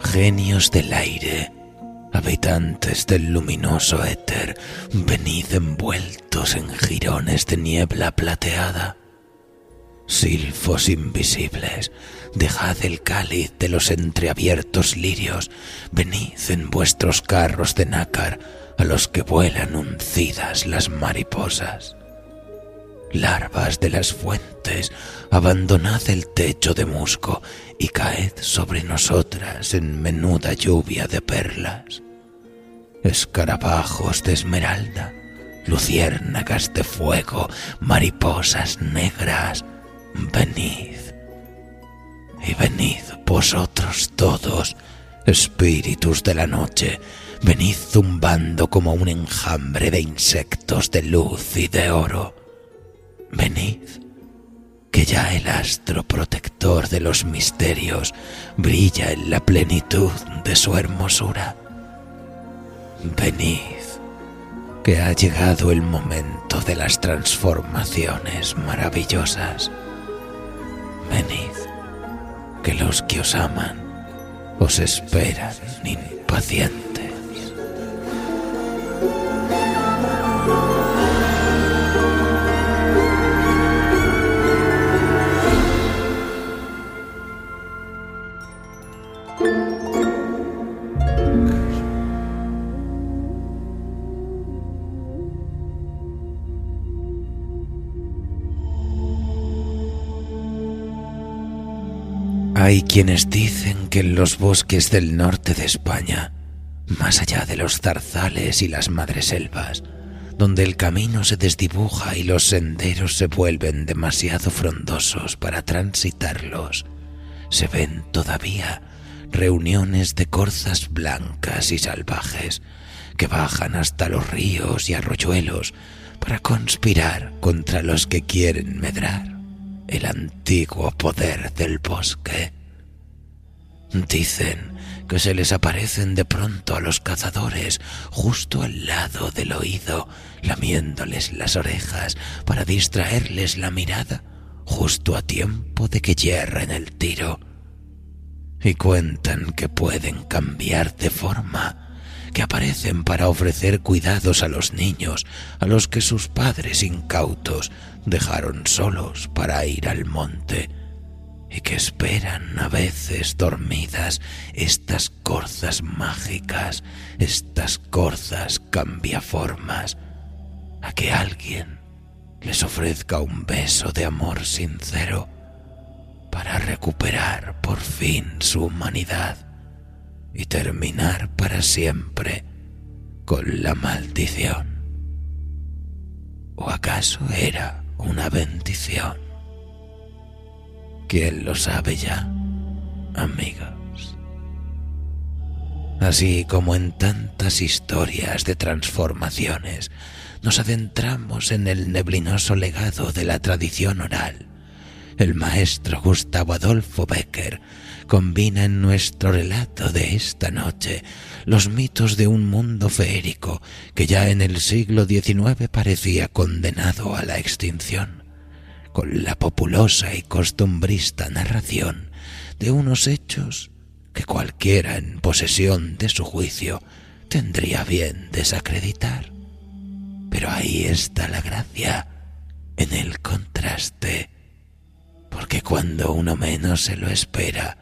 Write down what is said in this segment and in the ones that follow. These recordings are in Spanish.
Genios del aire, habitantes del luminoso éter, venid envueltos en jirones de niebla plateada. Silfos invisibles, dejad el cáliz de los entreabiertos lirios, venid en vuestros carros de nácar a los que vuelan uncidas las mariposas. Larvas de las fuentes, abandonad el techo de musgo y caed sobre nosotras en menuda lluvia de perlas. Escarabajos de esmeralda, luciérnagas de fuego, mariposas negras, venid. Y venid vosotros todos, espíritus de la noche, venid zumbando como un enjambre de insectos de luz y de oro. Venid, que ya el astro protector de los misterios brilla en la plenitud de su hermosura. Venid, que ha llegado el momento de las transformaciones maravillosas. Venid, que los que os aman os esperan impacientes. Hay quienes dicen que en los bosques del norte de España, más allá de los zarzales y las madreselvas, donde el camino se desdibuja y los senderos se vuelven demasiado frondosos para transitarlos, se ven todavía reuniones de corzas blancas y salvajes que bajan hasta los ríos y arroyuelos para conspirar contra los que quieren medrar el antiguo poder del bosque. Dicen que se les aparecen de pronto a los cazadores justo al lado del oído, lamiéndoles las orejas para distraerles la mirada justo a tiempo de que hierren el tiro. Y cuentan que pueden cambiar de forma que aparecen para ofrecer cuidados a los niños, a los que sus padres incautos dejaron solos para ir al monte, y que esperan a veces dormidas estas corzas mágicas, estas corzas cambiaformas, a que alguien les ofrezca un beso de amor sincero para recuperar por fin su humanidad y terminar para siempre con la maldición. ¿O acaso era una bendición? ¿Quién lo sabe ya, amigos? Así como en tantas historias de transformaciones, nos adentramos en el neblinoso legado de la tradición oral. El maestro Gustavo Adolfo Becker combina en nuestro relato de esta noche los mitos de un mundo feérico que ya en el siglo XIX parecía condenado a la extinción, con la populosa y costumbrista narración de unos hechos que cualquiera en posesión de su juicio tendría bien desacreditar. Pero ahí está la gracia, en el contraste, porque cuando uno menos se lo espera,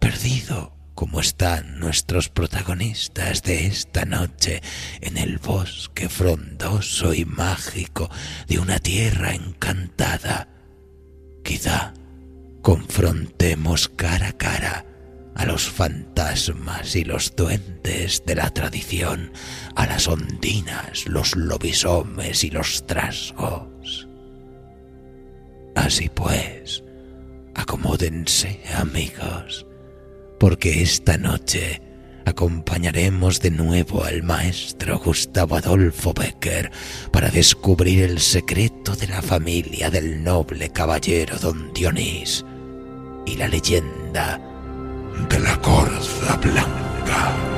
perdido como están nuestros protagonistas de esta noche en el bosque frondoso y mágico de una tierra encantada. Quizá confrontemos cara a cara a los fantasmas y los duendes de la tradición, a las ondinas, los lobisomes y los trasgos. Así pues, acomódense, amigos, porque esta noche acompañaremos de nuevo al maestro Gustavo Adolfo Becker para descubrir el secreto de la familia del noble caballero don Dionís y la leyenda de la corza blanca.